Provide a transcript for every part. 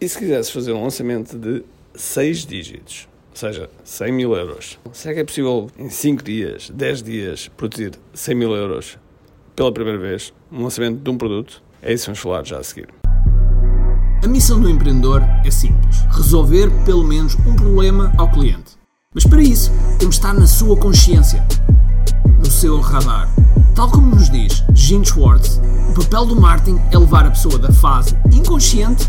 E se quisesse fazer um lançamento de 6 dígitos, ou seja, 100 mil euros, será que é possível em 5 dias, 10 dias, produzir 100 mil euros pela primeira vez, um lançamento de um produto? É isso que vamos falar já a seguir. A missão do empreendedor é simples: resolver pelo menos um problema ao cliente. Mas para isso, temos de estar na sua consciência, no seu radar. Tal como nos diz Gene Schwartz, o papel do marketing é levar a pessoa da fase inconsciente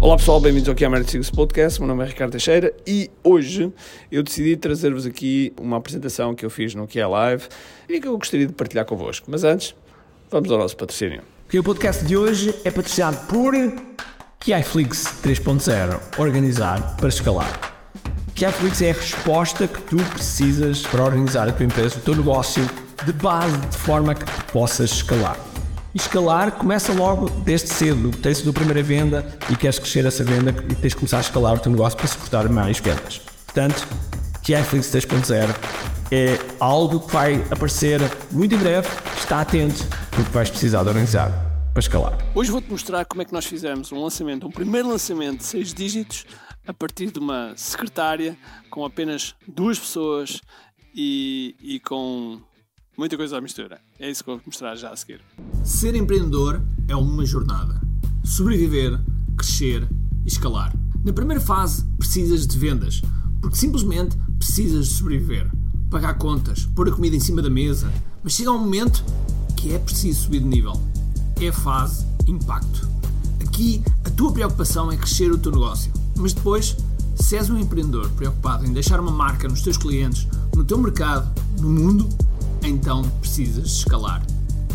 Olá pessoal, bem-vindos ao Marketing Secrets Podcast. Meu nome é Ricardo Teixeira e hoje eu decidi trazer-vos aqui uma apresentação que eu fiz no que é Live e que eu gostaria de partilhar convosco. Mas antes, vamos ao nosso patrocínio. O podcast de hoje é patrocinado por KiFlix 3.0 Organizar para escalar. Netflix é a resposta que tu precisas para organizar a tua empresa, o teu negócio de base, de forma que possas escalar. Escalar começa logo desde cedo. Tens a primeira venda e queres crescer essa venda e tens de começar a escalar o teu negócio para suportar mais vendas. Portanto, Netflix 3.0 é algo que vai aparecer muito em breve. Está atento porque vais precisar de organizar para escalar. Hoje vou-te mostrar como é que nós fizemos um lançamento, um primeiro lançamento de 6 dígitos a partir de uma secretária com apenas duas pessoas e, e com muita coisa à mistura. É isso que vou mostrar já a seguir. Ser empreendedor é uma jornada. Sobreviver, crescer e escalar. Na primeira fase, precisas de vendas, porque simplesmente precisas de sobreviver. Pagar contas, pôr a comida em cima da mesa, mas chega um momento que é preciso subir de nível. É a fase impacto. Aqui, a tua preocupação é crescer o teu negócio mas depois, se és um empreendedor preocupado em deixar uma marca nos teus clientes, no teu mercado, no mundo, então precisas escalar.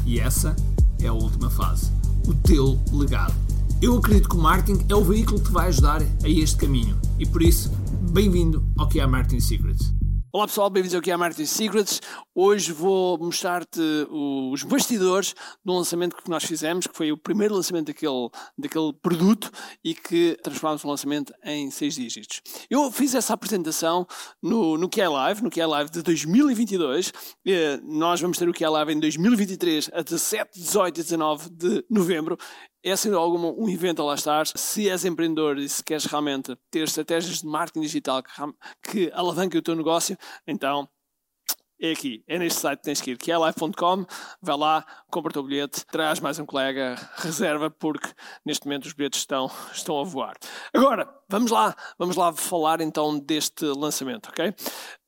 E essa é a última fase. O teu legado. Eu acredito que o marketing é o veículo que te vai ajudar a este caminho. E por isso, bem-vindo ao que é Marketing Secrets. Olá pessoal, bem-vindos aqui a Marketing Secrets. Hoje vou mostrar-te os bastidores do lançamento que nós fizemos, que foi o primeiro lançamento daquele, daquele produto e que transformámos o lançamento em seis dígitos. Eu fiz essa apresentação no, no QI Live, no QI Live de 2022. Eh, nós vamos ter o QI Live em 2023, a 17, 18 e 19 de novembro é sem alguma um evento a lá estar. Se és empreendedor e se queres realmente ter estratégias de marketing digital que, que alavanquem o teu negócio, então é aqui, é neste site que tens que ir, que é live.com, vai lá, compra o teu bilhete, traz mais um colega, reserva, porque neste momento os bilhetes estão, estão a voar. Agora, vamos lá, vamos lá falar então deste lançamento, ok?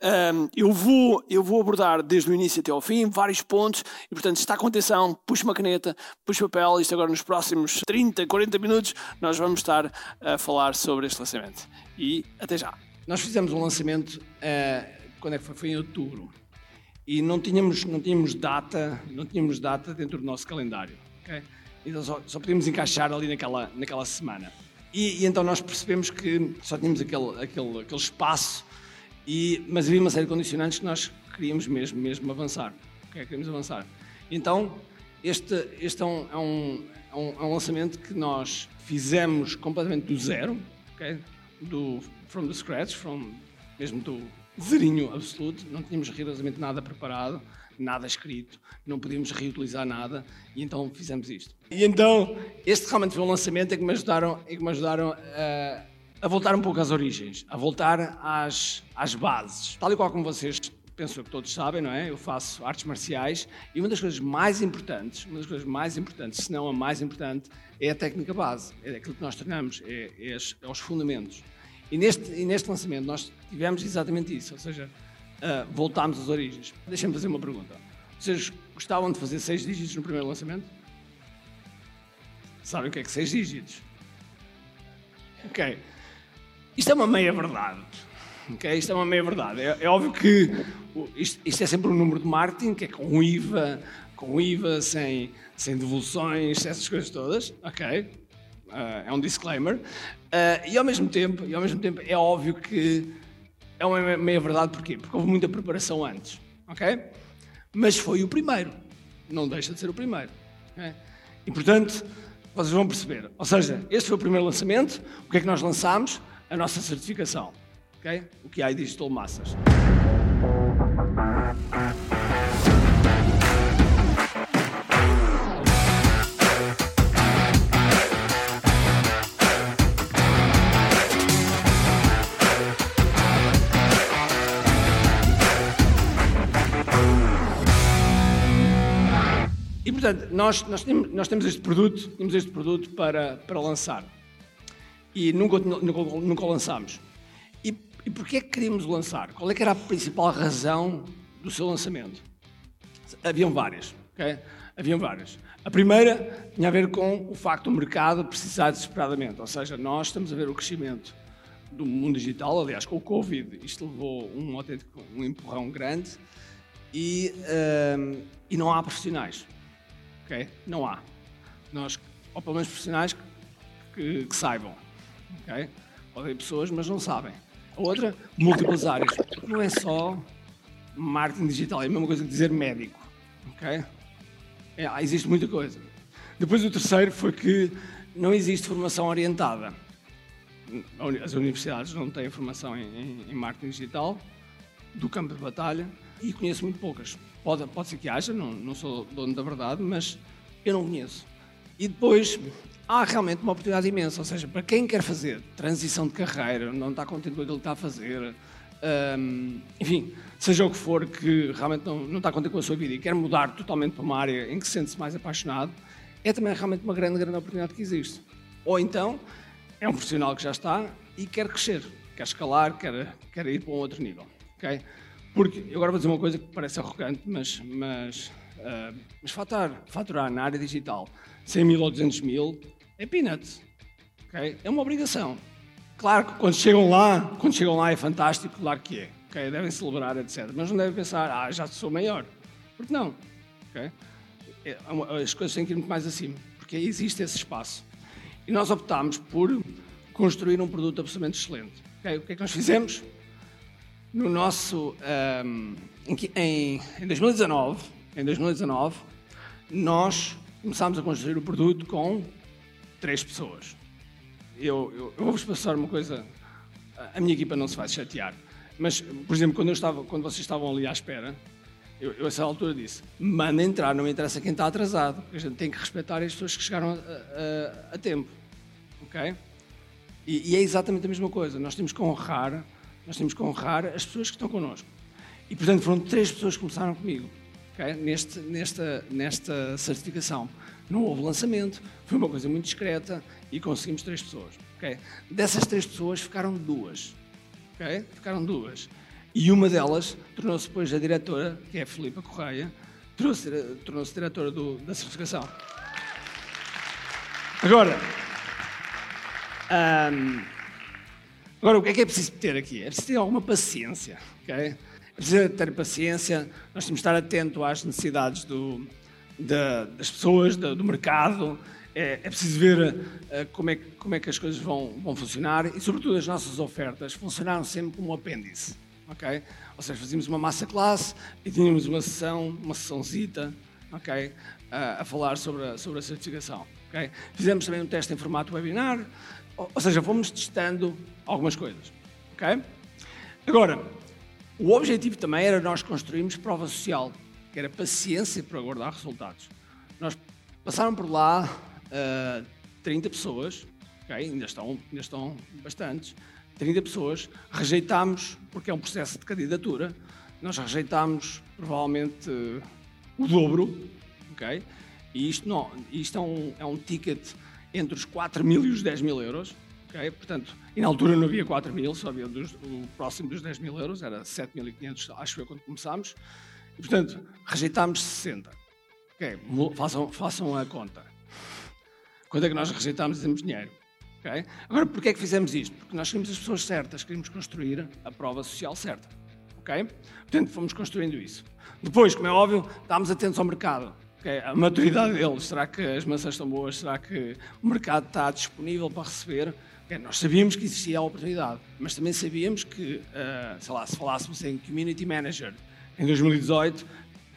Um, eu, vou, eu vou abordar desde o início até ao fim vários pontos e, portanto, está com atenção, puxa uma caneta, puxa papel, isto agora nos próximos 30, 40 minutos nós vamos estar a falar sobre este lançamento. E até já. Nós fizemos um lançamento, uh, quando é que foi? Foi em outubro e não tínhamos, não tínhamos data, não tínhamos data dentro do nosso calendário. Okay? Então só, só podíamos encaixar ali naquela, naquela semana. E, e, então nós percebemos que só tínhamos aquele, aquele, aquele espaço, e, mas havia uma série de condicionantes que nós queríamos mesmo, mesmo avançar. Okay? Queríamos avançar. Então, este, este é, um, é, um, é, um, é lançamento que nós fizemos completamente do zero, okay? do, from the scratch, from, mesmo do, zerinho absoluto, não tínhamos rigorosamente nada preparado, nada escrito, não podíamos reutilizar nada e então fizemos isto. E então, este realmente foi um lançamento em que me ajudaram, em que me ajudaram a, a voltar um pouco às origens, a voltar às, às bases. Tal e qual como vocês penso que todos sabem, não é? Eu faço artes marciais e uma das coisas mais importantes, uma das coisas mais importantes, se não a mais importante, é a técnica base. É aquilo que nós treinamos, é, é, é os fundamentos. E neste, e neste lançamento nós tivemos exatamente isso, ou seja, uh, voltámos às origens. Deixem-me fazer uma pergunta. Vocês gostavam de fazer seis dígitos no primeiro lançamento? Sabem o que é que seis dígitos? Ok. Isto é uma meia verdade. Ok? Isto é uma meia verdade. É, é óbvio que isto, isto, é sempre um número de marketing, que é com IVA, com IVA, sem, sem devoluções, essas coisas todas. Ok? Uh, é um disclaimer. Uh, e, ao mesmo tempo, e ao mesmo tempo é óbvio que é uma meia verdade, porquê? Porque houve muita preparação antes. ok? Mas foi o primeiro, não deixa de ser o primeiro. Okay? E portanto, vocês vão perceber. Ou seja, este foi o primeiro lançamento. O que é que nós lançámos? A nossa certificação, ok? O que é Digital Masters. Portanto, nós, nós, temos, nós temos este produto, temos este produto para, para lançar. E nunca, nunca, nunca o lançámos. E, e porquê é que queríamos lançar? Qual é que era a principal razão do seu lançamento? Haviam várias, ok? Haviam várias. A primeira tinha a ver com o facto do mercado precisar desesperadamente, ou seja, nós estamos a ver o crescimento do mundo digital, aliás, com o Covid, isto levou um um empurrão grande e, um, e não há profissionais ok? Não há. Nós, ou pelo menos profissionais que, que, saibam, ok? Podem pessoas, mas não sabem. A outra, múltiplas áreas. Não é só marketing digital, é a mesma coisa que dizer médico, ok? É, existe muita coisa. Depois o terceiro foi que não existe formação orientada. As universidades não têm formação em, em, em marketing digital, do campo de batalha, e conheço muito poucas. Pode, pode ser que haja, não, não sou dono da verdade, mas eu não conheço. E depois há realmente uma oportunidade imensa, ou seja, para quem quer fazer transição de carreira, não está contente com aquilo que está a fazer, um, enfim, seja o que for, que realmente não, não está contente com a sua vida e quer mudar totalmente para uma área em que se sente-se mais apaixonado, é também realmente uma grande, grande oportunidade que existe. Ou então é um profissional que já está e quer crescer, quer escalar, quer, quer ir para um outro nível. Okay? Porque, eu agora vou dizer uma coisa que parece arrogante, mas, mas, uh, mas faturar, faturar na área digital 100 mil ou 200 mil é peanuts. Okay? É uma obrigação. Claro que quando chegam lá, quando chegam lá é fantástico, claro que é. Okay? Devem celebrar, etc. Mas não devem pensar, ah, já sou maior. Porque não. Okay? É, as coisas têm que ir muito mais acima, porque existe esse espaço. E nós optámos por construir um produto absolutamente excelente. Okay? O que é que nós fizemos? No nosso um, em, em 2019, em 2019, nós começámos a construir o produto com três pessoas. Eu, eu, eu vou-vos passar uma coisa, a minha equipa não se vai chatear, mas, por exemplo, quando, eu estava, quando vocês estavam ali à espera, eu, eu a essa altura disse, manda entrar, não me interessa quem está atrasado, a gente tem que respeitar as pessoas que chegaram a, a, a tempo, ok? E, e é exatamente a mesma coisa, nós temos que honrar nós temos que honrar as pessoas que estão connosco. E, portanto, foram três pessoas que começaram comigo, okay? Neste, nesta, nesta certificação. Não houve lançamento, foi uma coisa muito discreta e conseguimos três pessoas. Okay? Dessas três pessoas ficaram duas. Okay? Ficaram duas. E uma delas tornou-se depois a diretora, que é a Filipa Correia, tornou-se diretora do, da certificação. Agora, um, Agora, o que é que é preciso ter aqui? É preciso ter alguma paciência, ok? É preciso ter paciência, nós temos de estar atento às necessidades do, da, das pessoas, do, do mercado, é, é, preciso ver uh, como, é como é que as coisas vão, vão funcionar e, sobretudo, as nossas ofertas funcionaram sempre como um apêndice, ok? Ou seja, fazíamos uma massa classe e tínhamos uma sessão, uma sessãozita, ok? Uh, a falar sobre a, sobre a certificação, ok? Fizemos também um teste em formato webinar, ou seja, fomos testando algumas coisas. Ok? Agora, o objetivo também era nós construirmos prova social, que era paciência para aguardar resultados. Nós passaram por lá uh, 30 pessoas, okay? ainda, estão, ainda estão bastantes, 30 pessoas, rejeitámos, porque é um processo de candidatura, nós rejeitámos provavelmente uh, o dobro, ok? E isto, não, isto é, um, é um ticket entre os 4 mil e os 10 mil euros. Okay? Portanto, e na altura não havia 4 mil, só havia dos, o próximo dos 10 mil euros, era 7.500, acho eu, quando começámos. E, portanto, rejeitámos 60. Okay? Façam, façam a conta. Quando é que nós rejeitámos e temos dinheiro? Okay? Agora, porquê é que fizemos isto? Porque nós queríamos as pessoas certas, queríamos construir a prova social certa. Okay? Portanto, fomos construindo isso. Depois, como é óbvio, estávamos atentos ao mercado. Okay, a maturidade deles, será que as maçãs estão boas? Será que o mercado está disponível para receber? Okay, nós sabíamos que existia a oportunidade, mas também sabíamos que, uh, sei lá, se falássemos em community manager, Em 2018,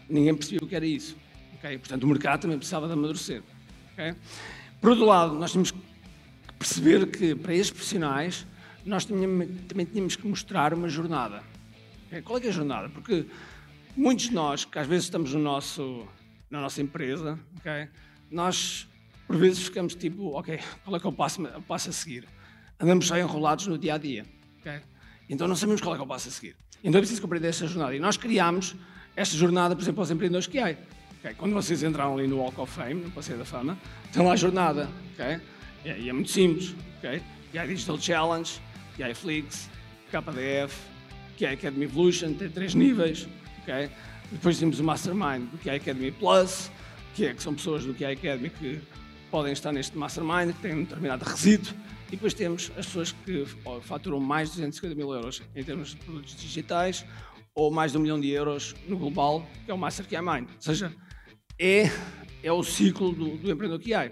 ninguém percebia o que era isso. Okay? Portanto, o mercado também precisava de amadurecer. Okay? Por outro lado, nós tínhamos que perceber que para estes profissionais nós também tínhamos que mostrar uma jornada. Okay? Qual é, é a jornada? Porque muitos de nós, que às vezes estamos no nosso, na nossa empresa, nós por vezes ficamos tipo, ok, qual é que o passo, o passo a seguir? Andamos só enrolados no dia a dia. Então não sabemos qual é que o passo a seguir. Então é preciso compreender esta jornada. E nós criámos esta jornada, por exemplo, aos empreendedores que há. Okay? Quando vocês entraram ali no Walk of Fame, no Passeio da Fama, tem lá a jornada. Okay? E é muito simples. Okay? E há Digital Challenge, que há Flix, KDF, que é Academy Evolution, tem três níveis. Okay? Depois temos o Mastermind, do é Academy Plus, que, é, que são pessoas do é Academy que podem estar neste Mastermind, que têm um determinado resíduo. E depois temos as pessoas que faturam mais de 250 mil euros em termos de produtos digitais ou mais de um milhão de euros no global, que é o Master Key Mind. Ou seja, é, é o ciclo do, do empreendedor há.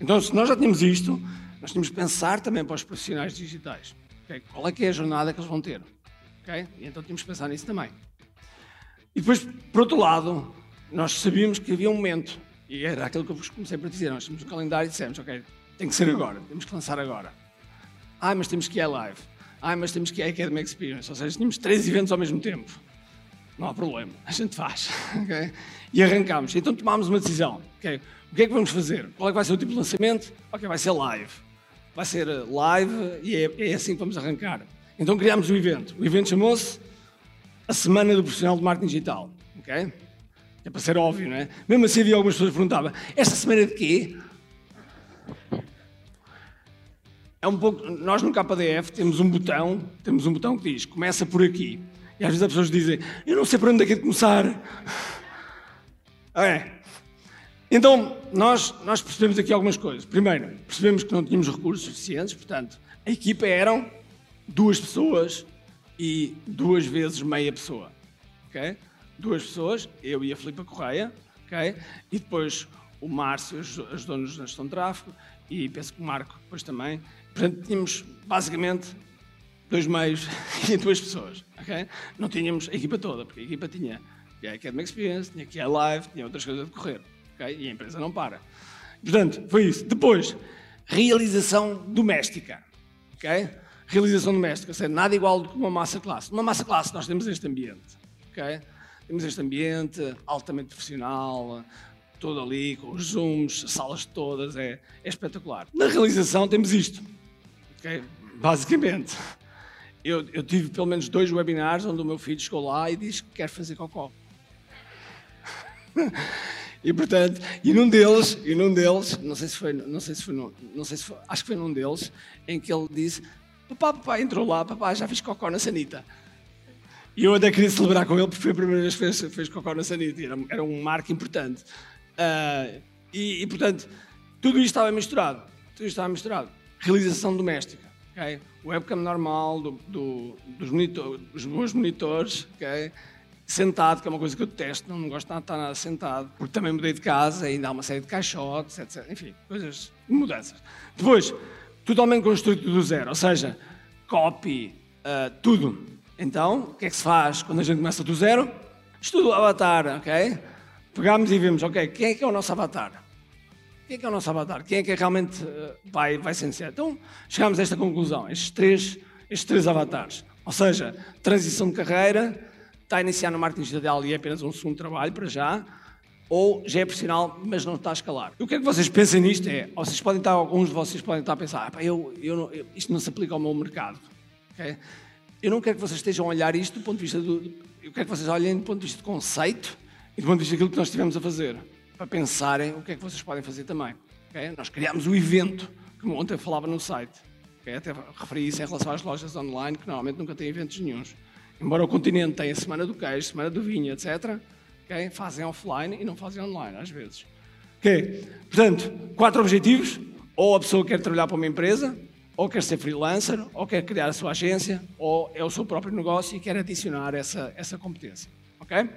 Então, se nós já tínhamos isto, nós temos que pensar também para os profissionais digitais. Okay? Qual é que é a jornada que eles vão ter? Okay? E então temos que pensar nisso também. E depois, por outro lado, nós sabíamos que havia um momento, e era aquilo que eu vos comecei para dizer, nós tínhamos um calendário e dissemos, ok, tem que ser agora, temos que lançar agora. Ah, mas temos que ir live. Ah, mas temos que ir à Academy Experience. Ou seja, tínhamos três eventos ao mesmo tempo. Não há problema, a gente faz. Okay? E arrancámos. Então tomámos uma decisão. Okay? O que é que vamos fazer? Qual é que vai ser o tipo de lançamento? Ok, vai ser live. Vai ser live e é, é assim que vamos arrancar. Então criámos o evento. O evento chamou-se a Semana do Profissional de Marketing Digital. Okay? É para ser óbvio, não é? Mesmo assim havia algumas pessoas que perguntavam, esta semana de quê? é um pouco. Nós no KDF temos um botão, temos um botão que diz começa por aqui. E às vezes as pessoas dizem, eu não sei para onde é que é de começar. É. Então, nós, nós percebemos aqui algumas coisas. Primeiro, percebemos que não tínhamos recursos suficientes, portanto, a equipa eram duas pessoas e duas vezes meia pessoa. ok? Duas pessoas, eu e a Filipa Correia, ok? e depois o Márcio ajudou-nos na gestão de tráfego e penso que o Marco depois também. Portanto, tínhamos basicamente dois meios e duas pessoas. Okay? Não tínhamos a equipa toda, porque a equipa tinha a Academy Experience, tinha que ir live, tinha outras coisas a decorrer. Okay? E a empresa não para. Portanto, foi isso. Depois, realização doméstica. Okay? Realização doméstica, ou seja, nada igual do que uma massa classe. Numa massa classe nós temos este ambiente. Okay? Temos este ambiente altamente profissional, todo ali, com os zooms, salas todas, é, é espetacular. Na realização temos isto, okay? basicamente. Eu, eu, tive pelo menos dois webinars onde o meu filho chegou lá e disse que quer fazer cocó. e portanto, e num deles, e num deles, não sei se foi, não sei se foi, não sei se foi, acho que foi num deles, em que ele disse, papá, papá, entrou lá, papá, já fiz cocó na sanita. E eu até queria celebrar com ele porque foi a primeira vez que fez, fez cocó na sanita, era, era um marco importante. Uh, e, e, portanto, tudo isto estava misturado. Tudo isto estava misturado. Realização doméstica. Okay? Webcam normal, do, do, dos, monitor, dos meus monitores, okay? sentado, que é uma coisa que eu detesto, não, não gosto de estar nada sentado, porque também mudei de casa, ainda há uma série de caixotes, etc. Enfim, coisas, mudanças. Depois, totalmente construído do zero, ou seja, copy, uh, tudo. Então, o que é que se faz quando a gente começa do zero? Estudo o avatar, ok? pegámos e vimos, ok, quem é que é o nosso avatar? Quem é que é o nosso avatar? Quem é que realmente eh, vai, vai ser necessário? Então, chegámos a esta conclusão, estes três, estes três avatares. Ou seja, transição de carreira, está a iniciar no marketing digital e é apenas um segundo trabalho para já, ou já é profissional, mas não está a escalar. O que é que vocês pensam nisto? É, vocês podem estar, alguns de vocês podem estar a pensar, ah, eu, eu, não, eu, isto não se aplica ao meu mercado. Okay? Eu não quero que vocês estejam a olhar isto do ponto de vista do. Eu quero que vocês olhem do ponto de vista de conceito e do ponto de vista daquilo que nós estivemos a fazer, para pensarem o que é que vocês podem fazer também. Okay? Nós criámos o evento, que ontem falava no site. Okay? Até referi isso em relação às lojas online, que normalmente nunca têm eventos nenhums. Embora o continente tenha Semana do Queijo, Semana do Vinho, etc., okay? fazem offline e não fazem online, às vezes. Okay? Portanto, quatro objetivos. Ou a pessoa quer trabalhar para uma empresa, ou quer ser freelancer, ou quer criar a sua agência, ou é o seu próprio negócio e quer adicionar essa, essa competência. ok?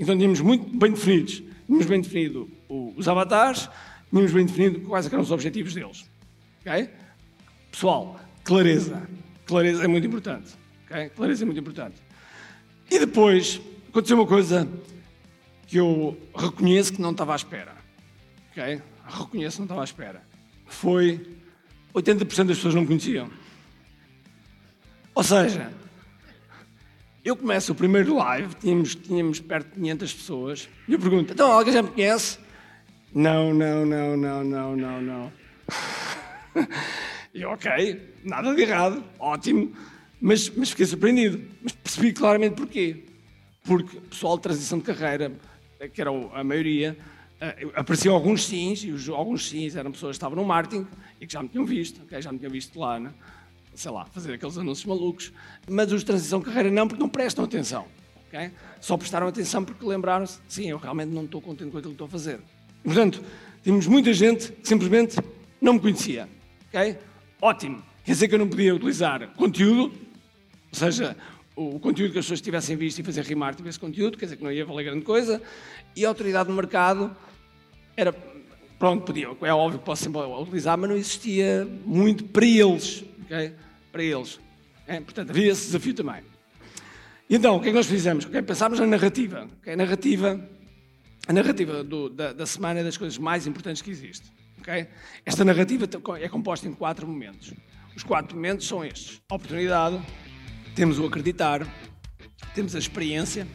Então tínhamos muito bem definidos, tínhamos bem definido os avatares, tínhamos bem definido quais eram os objetivos deles. Okay? Pessoal, clareza. Clareza é muito importante. Okay? Clareza é muito importante. E depois, aconteceu uma coisa que eu reconheço que não estava à espera. Ok? Reconheço que não estava à espera. Foi 80% das pessoas não me conheciam. Ou seja, eu começo o primeiro live, tínhamos, tínhamos perto de 500 pessoas, e eu pergunto: então alguém já me conhece? Não, não, não, não, não, não, não. e ok, nada de errado, ótimo, mas, mas fiquei surpreendido. Mas percebi claramente porquê. Porque pessoal de transição de carreira, que era a maioria, eh, apareciam alguns sims, e os, alguns sims eram pessoas que estavam no marketing e que já me tinham visto, okay? já me tinham visto lá, né? sei lá, fazer aqueles anúncios malucos. Mas os de transição de carreira não, porque não prestam atenção. Okay? Só prestaram atenção porque lembraram-se, sim, eu realmente não estou contente com aquilo que estou a fazer. E, portanto, tínhamos muita gente que simplesmente não me conhecia. Okay? Ótimo. Quer dizer que eu não podia utilizar conteúdo, ou seja, o conteúdo que as pessoas tivessem visto e fazer rimar tivesse conteúdo, quer dizer que não ia valer grande coisa, e a autoridade do mercado era, pronto, podia, é óbvio que posso sempre utilizar, mas não existia muito para eles, ok? Para eles. Portanto, havia esse desafio também. Então, o que é que nós fizemos? Okay? Pensámos na narrativa. Okay? A narrativa, a narrativa do, da, da, semana é das coisas mais importantes que existe. Okay? Esta narrativa é composta em quatro momentos. Os quatro momentos são estes: oportunidade, temos o acreditar, temos a experiência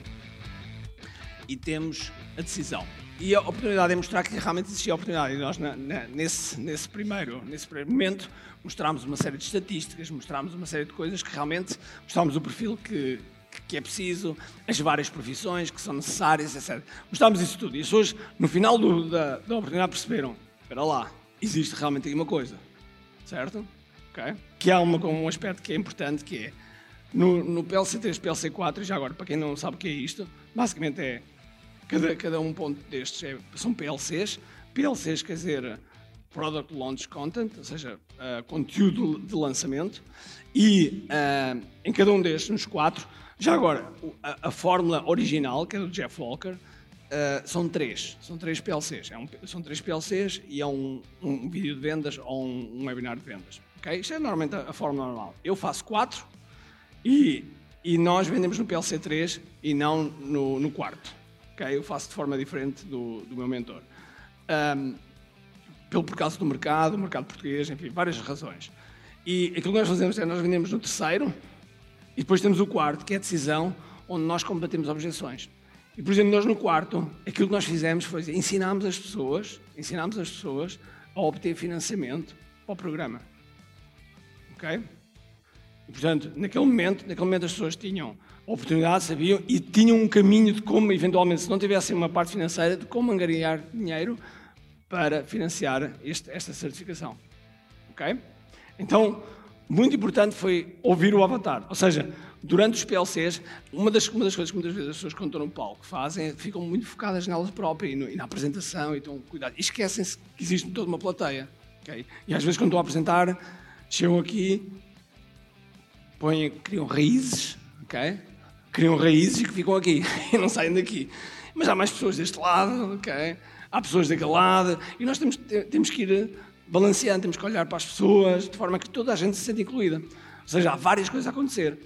e temos a decisão. E a oportunidade é mostrar que realmente existia a oportunidade. E nós, na, na, nesse, nesse, primeiro, nesse primeiro momento, mostrámos uma série de estatísticas, mostrámos uma série de coisas que realmente mostrámos o perfil que, que é preciso, as várias profissões que são necessárias, etc. Mostrámos isso tudo. E as pessoas, no final do, da, da oportunidade, perceberam: espera lá, existe realmente aqui uma coisa. Certo? Okay? Que há uma, um aspecto que é importante, que é no, no PLC3, PLC4, já agora, para quem não sabe o que é isto, basicamente é Cada, cada um ponto destes é, são PLCs. PLCs quer dizer Product Launch Content, ou seja, uh, conteúdo de lançamento. E uh, em cada um destes, nos quatro, já agora, a, a fórmula original, que é do Jeff Walker, uh, são três. São três PLCs. É um, são três PLCs e é um, um vídeo de vendas ou um, um, webinar de vendas. Okay? Isto é normalmente a, a fórmula normal. Eu faço quatro e, e nós vendemos no PLC 3 e não no, no quarto. Okay? Eu faço de forma diferente do, do meu mentor. Um, pelo por causa do mercado, o mercado português, enfim, várias razões. E aquilo que nós fazemos é nós vendemos no terceiro e depois temos o quarto, que é a decisão onde nós combatemos objeções. E, por exemplo, nós no quarto, aquilo que nós fizemos foi ensinámos as pessoas, ensinámos as pessoas a obter financiamento para o programa. Ok? E, portanto, naquele momento, naquele momento as pessoas tinham oportunidade, sabiam, e tinham um caminho de como, eventualmente, se não tivessem uma parte financeira, de como angariar dinheiro para financiar este, esta certificação. Ok? Então, muito importante foi ouvir o avatar. Ou seja, durante os PLCs, uma das, uma das coisas que muitas vezes as pessoas quando estão no palco fazem é ficam muito focadas nelas próprias e, no, e na apresentação e estão cuidado. E esquecem-se que existe toda uma plateia. Okay? E às vezes quando estão a apresentar, chegam aqui, põem, criam raízes, ok? criam raízes que ficam aqui e não saem daqui. Mas há mais pessoas deste lado, ok? Há pessoas daquele lado e nós temos, temos que ir balanceando, temos que olhar para as pessoas de forma que toda a gente se sente incluída. Ou seja, há várias coisas a acontecer.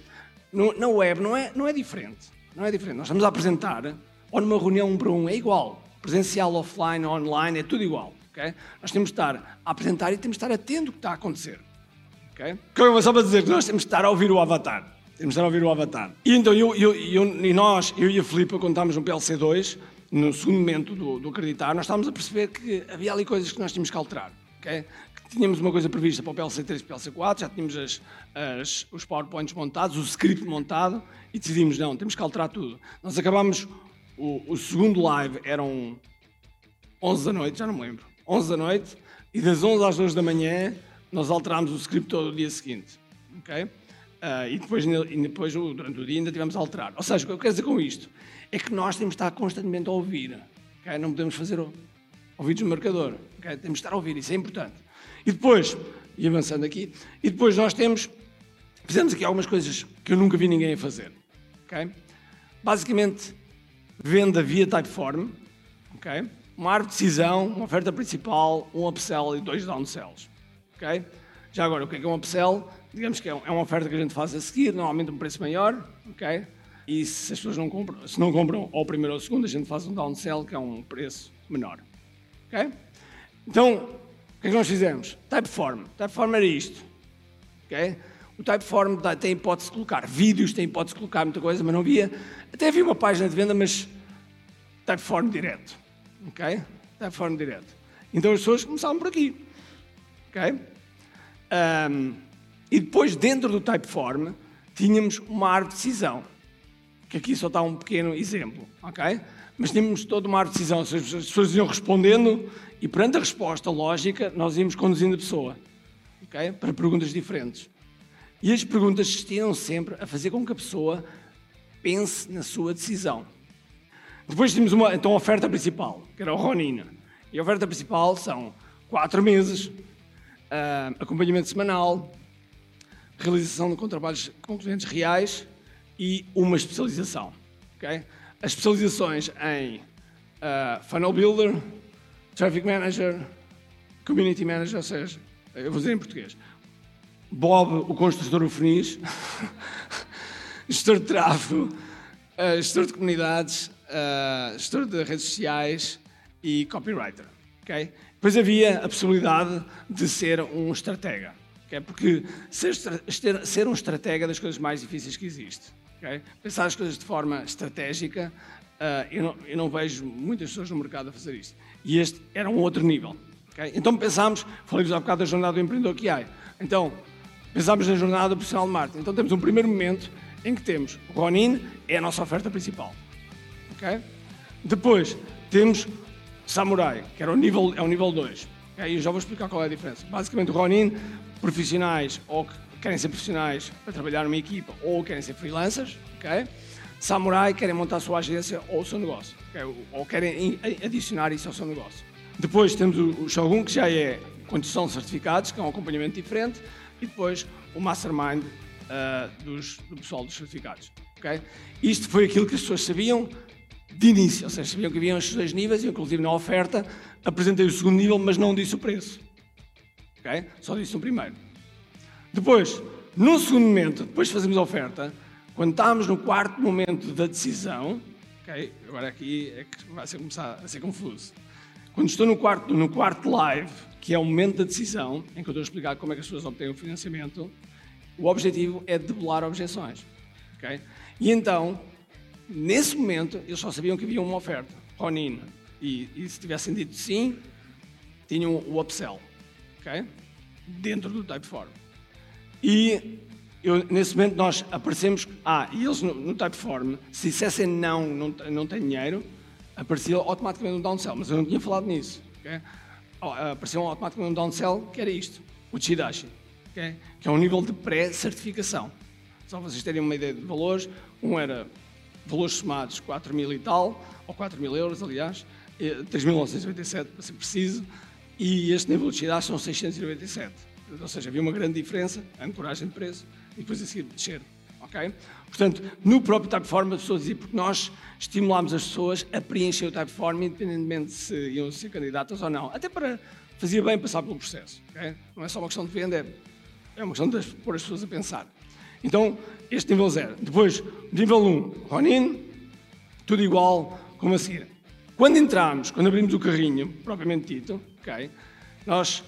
No, na web não é, não é diferente. Não é diferente. Nós estamos a apresentar, ou numa reunião um para um, é igual. Presencial, offline, online, é tudo igual. Okay? Nós temos de estar a apresentar e temos de estar atento ao que está a acontecer. Okay? Só para dizer nós temos de estar a ouvir o avatar. Temos de estar a ouvir o Avatar. E então eu, eu, eu, e nós, eu e a Filipe, quando estávamos no PLC2, no segundo momento do, do, acreditar, nós estávamos a perceber que havia ali coisas que nós tínhamos que alterar. Okay? Tínhamos uma coisa prevista para o PLC3 e o PLC4, já tínhamos as, as, os PowerPoints montados, o script montado, e decidimos, não, temos que alterar tudo. Nós acabámos, o, o segundo live eram 11 da noite, já não me lembro, 11 da noite, e das 11 às 2 da manhã nós alterámos o script todo o dia seguinte. Okay? Uh, e depois, e depois, durante o dia, ainda tivemos a alterar. Ou seja, o que eu quero dizer com isto é que nós temos de estar constantemente a ouvir. Okay? Não podemos fazer ouvidos no marcador. Okay? Temos de estar a ouvir, isso é importante. E depois, e avançando aqui, e depois nós temos, fizemos aqui algumas coisas que eu nunca vi ninguém a fazer. Okay? Basicamente, venda via Typeform, okay? uma árvore de decisão, uma oferta principal, um upsell e dois downsells. Já agora, o que é, é um upsell? digamos que é, é uma oferta que a gente faz a seguir, normalmente um preço maior, ok? e se as pessoas não compram, se não compram ao primeiro ou ao segundo, a gente faz um downsell que é um preço menor. Ok? Então, o que é que nós fizemos? Typeform. Typeform era isto. Ok? O Typeform tem hipótese de colocar vídeos, tem hipótese de colocar muita coisa, mas não havia. Até havia uma página de venda, mas Typeform direto. Ok? Typeform direto. Então as pessoas começavam por aqui. Ok? Um, e depois, dentro do Typeform, tínhamos uma árvore de decisão. Que aqui só está um pequeno exemplo. Ok? Mas tínhamos toda uma árvore de decisão. As pessoas iam respondendo e, perante a resposta lógica, nós íamos conduzindo a pessoa. Ok? Para perguntas diferentes. E as perguntas destinam sempre a fazer com que a pessoa pense na sua decisão. Depois tínhamos uma então, a oferta principal, que era o Ronin. E a oferta principal são quatro meses, uh, acompanhamento semanal, realização de trabalhos com clientes reais e uma especialização. Okay? As especializações em uh, Funnel Builder, Traffic Manager, Community Manager, ou seja, eu vou dizer em português, Bob, o construtor o Feniz, gestor de tráfego, uh, gestor de comunidades, uh, gestor de redes sociais, e copywriter. Okay? Depois havia a possibilidade de ser um estratega. Okay? Porque ser, ser um estratega é das coisas mais difíceis que existe. Okay? Pensar as coisas de forma estratégica, uh, eu, não, eu, não, vejo muitas pessoas no mercado a fazer isto. E este era um outro nível. Okay? Então pensámos, falei-vos há bocado da jornada do empreendedor que há. Então, pensámos na jornada profissional de marketing. Então temos um primeiro momento em que temos Ronin, é a nossa oferta principal. Okay? Depois temos Samurai, que era o nível, é o nível 2. Aí eu já vou explicar qual é a diferença. Basicamente, o Ronin, profissionais ou que querem ser profissionais para trabalhar numa equipa ou querem ser freelancers, ok? Samurai querem montar a sua agência ou o seu negócio, okay? ou querem adicionar isso ao seu negócio. Depois temos o Shogun, que já é condição de certificados, que é um acompanhamento diferente, e depois o Mastermind uh, dos, do pessoal dos certificados. Okay? Isto foi aquilo que as pessoas sabiam de início, ou seja, sabiam que haviam estes dois níveis, inclusive na oferta apresentei o segundo nível, mas não disse o preço. Okay? Só disse o primeiro. Depois, no segundo momento, depois de fazermos a oferta, quando estávamos no quarto momento da decisão, okay? agora aqui é que vai ser, começar a ser confuso. Quando estou no quarto, no quarto live, que é o momento da decisão, em que eu estou a explicar como é que as pessoas obtêm o financiamento, o objetivo é debelar objeções. Okay? E então, Nesse momento, eles só sabiam que havia uma oferta, Ronin. E, e se tivessem dito sim, tinham o upsell, ok? Dentro do Typeform. E eu, nesse momento nós aparecemos, ah, e eles no, no Typeform, se dissessem não, não, não tem dinheiro, aparecia automaticamente um downsell, mas eu não tinha falado nisso, ok? Apareceu automaticamente um downsell, que era isto, o Chidashi, que é um nível de pré-certificação. Só para vocês terem uma ideia de valores, um era valores somados 4 mil e tal, ou 4 mil euros, aliás, 3.997 para ser preciso, e este nível de cidade são 697. Ou seja, havia uma grande diferença, a ancoragem de preço, e depois a seguir descer. Okay? Portanto, no próprio Typeform, as pessoas diziam, porque nós estimulámos as pessoas a preencher o Typeform, independentemente se iam ser candidatas ou não. Até para fazer bem passar pelo processo. Okay? Não é só uma questão de venda, é uma questão de pôr as pessoas a pensar. Então, este nível 0. Depois, nível 1, um, Ronin, tudo igual, como a seguir. Quando entramos, quando abrimos o carrinho, propriamente dito, ok, nós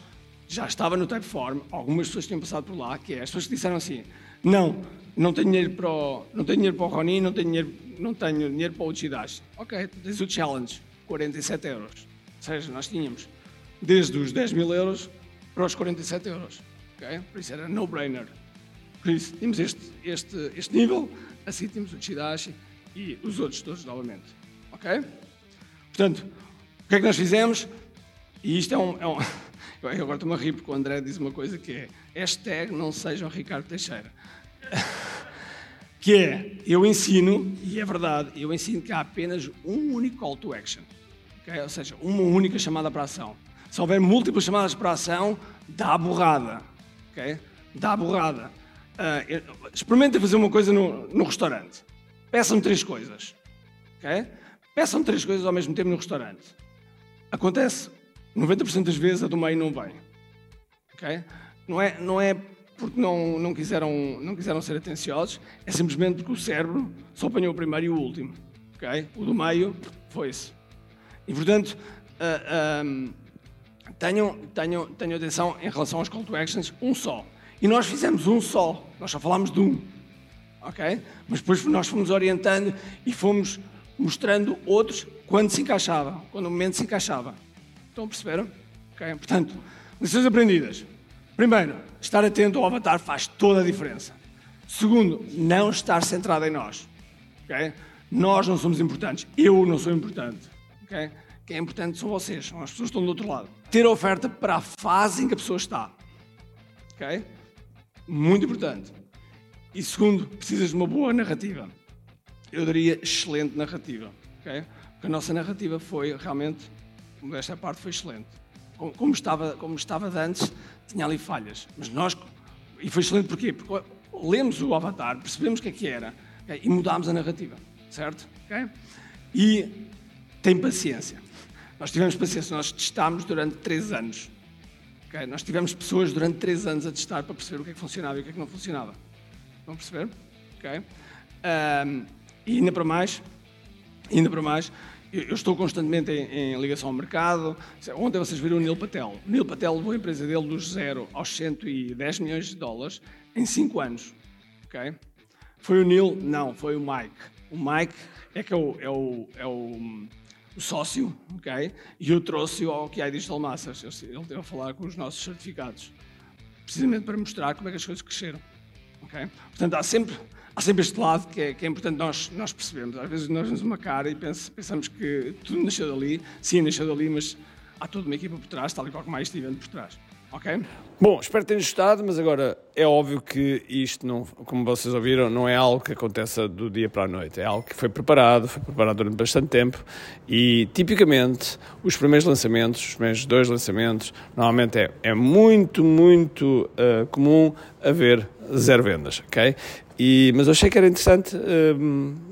já estava no Typeform, algumas pessoas tinham passado por lá, que é as pessoas que disseram assim, não, não tenho dinheiro para o, não tenho dinheiro para o Ronin, não tenho dinheiro, não tenho dinheiro para o Uchidashi. Ok, tens o challenge, 47 euros. Ou seja, nós tínhamos desde os 10 mil euros para os 47 euros. ok? Por isso era no-brainer. Por isso, temos este, este, este nível, assim temos o Chidashi e os outros todos novamente. Ok? Portanto, o que é que nós fizemos? E isto é um. É um eu agora estou-me a rir porque o André diz uma coisa que é hashtag não sejam Ricardo Teixeira. que é, eu ensino, e é verdade, eu ensino que há apenas um único call to action. Okay? Ou seja, uma única chamada para ação. Se houver múltiplas chamadas para ação, dá a borrada. Okay? Dá a borrada. Uh, experimenta fazer uma coisa no, no restaurante. Peçam três coisas. Okay? Peçam três coisas ao mesmo tempo no restaurante. Acontece 90% das vezes a do meio não vem. Okay? Não, é, não é porque não, não, quiseram, não quiseram ser atenciosos, é simplesmente porque o cérebro só apanhou o primeiro e o último. Okay? O do meio foi-se. E, portanto, uh, tenham, tenham, tenham atenção em relação aos call to actions, um só. E nós fizemos um só, nós só falámos de um. Ok? Mas depois nós fomos orientando e fomos mostrando outros quando se encaixava, quando o momento se encaixava. Estão a perceber? Okay? Portanto, lições aprendidas. Primeiro, estar atento ao avatar faz toda a diferença. Segundo, não estar centrado em nós. Okay? Nós não somos importantes. Eu não sou importante. Okay? Quem é importante são vocês, são as pessoas que estão do outro lado. Ter oferta para a fase em que a pessoa está. Ok? Muito importante. E segundo, precisas de uma boa narrativa. Eu daria excelente narrativa. Ok? Porque a nossa narrativa foi realmente, esta parte foi excelente. Como, estava, como estava de antes, tinha ali falhas. Mas nós, e foi excelente porquê? Porque lemos o avatar, percebemos o que é que era okay? e mudámos a narrativa. Certo? Okay? E tem paciência. Nós tivemos paciência, nós testámos durante três anos. Okay? Nós tivemos pessoas durante três anos a testar para perceber o que é que funcionava e o que é que não funcionava. Vão perceber? Okay? Um, e ainda para mais, ainda para mais, eu estou constantemente em, em, ligação ao mercado. Ontem vocês viram o Neil Patel. O Neil Patel levou a empresa dele dos zero aos 110 milhões de dólares em 5 anos. Okay? Foi o Neil? Não, foi o Mike. O Mike é que é o, é o, é o sócio, ok? E eu trouxe-o ao QI Digital Masters. Ele teve a falar com os nossos certificados, precisamente para mostrar como é que as coisas cresceram, ok? Portanto, há sempre, há sempre este lado que é, que é importante nós, nós percebermos. Às vezes nós vemos uma cara e pensamos que tudo nasceu dali. Sim, nasceu dali, mas há toda uma equipa por trás, tal e qual como mais estivemos por trás. Ok? Bom, espero que gostado, mas agora é óbvio que isto, não, como vocês ouviram, não é algo que aconteça do dia para a noite. É algo que foi preparado, foi preparado durante bastante tempo e, tipicamente, os primeiros lançamentos, os primeiros dois lançamentos, normalmente é, é muito, muito uh, comum haver zero vendas, ok? E, mas eu achei que era interessante. Uh,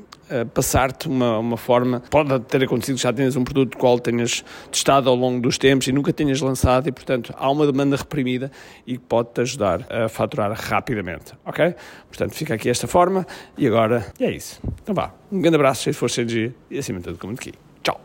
passar-te uma, uma forma. Pode ter acontecido que já tenhas um produto qual tenhas testado ao longo dos tempos e nunca tenhas lançado, e portanto há uma demanda reprimida e pode-te ajudar a faturar rapidamente. Ok? Portanto, fica aqui esta forma e agora é isso. Então vá. Um grande abraço, cheio de força energia e acima de tudo, como aqui. Tchau.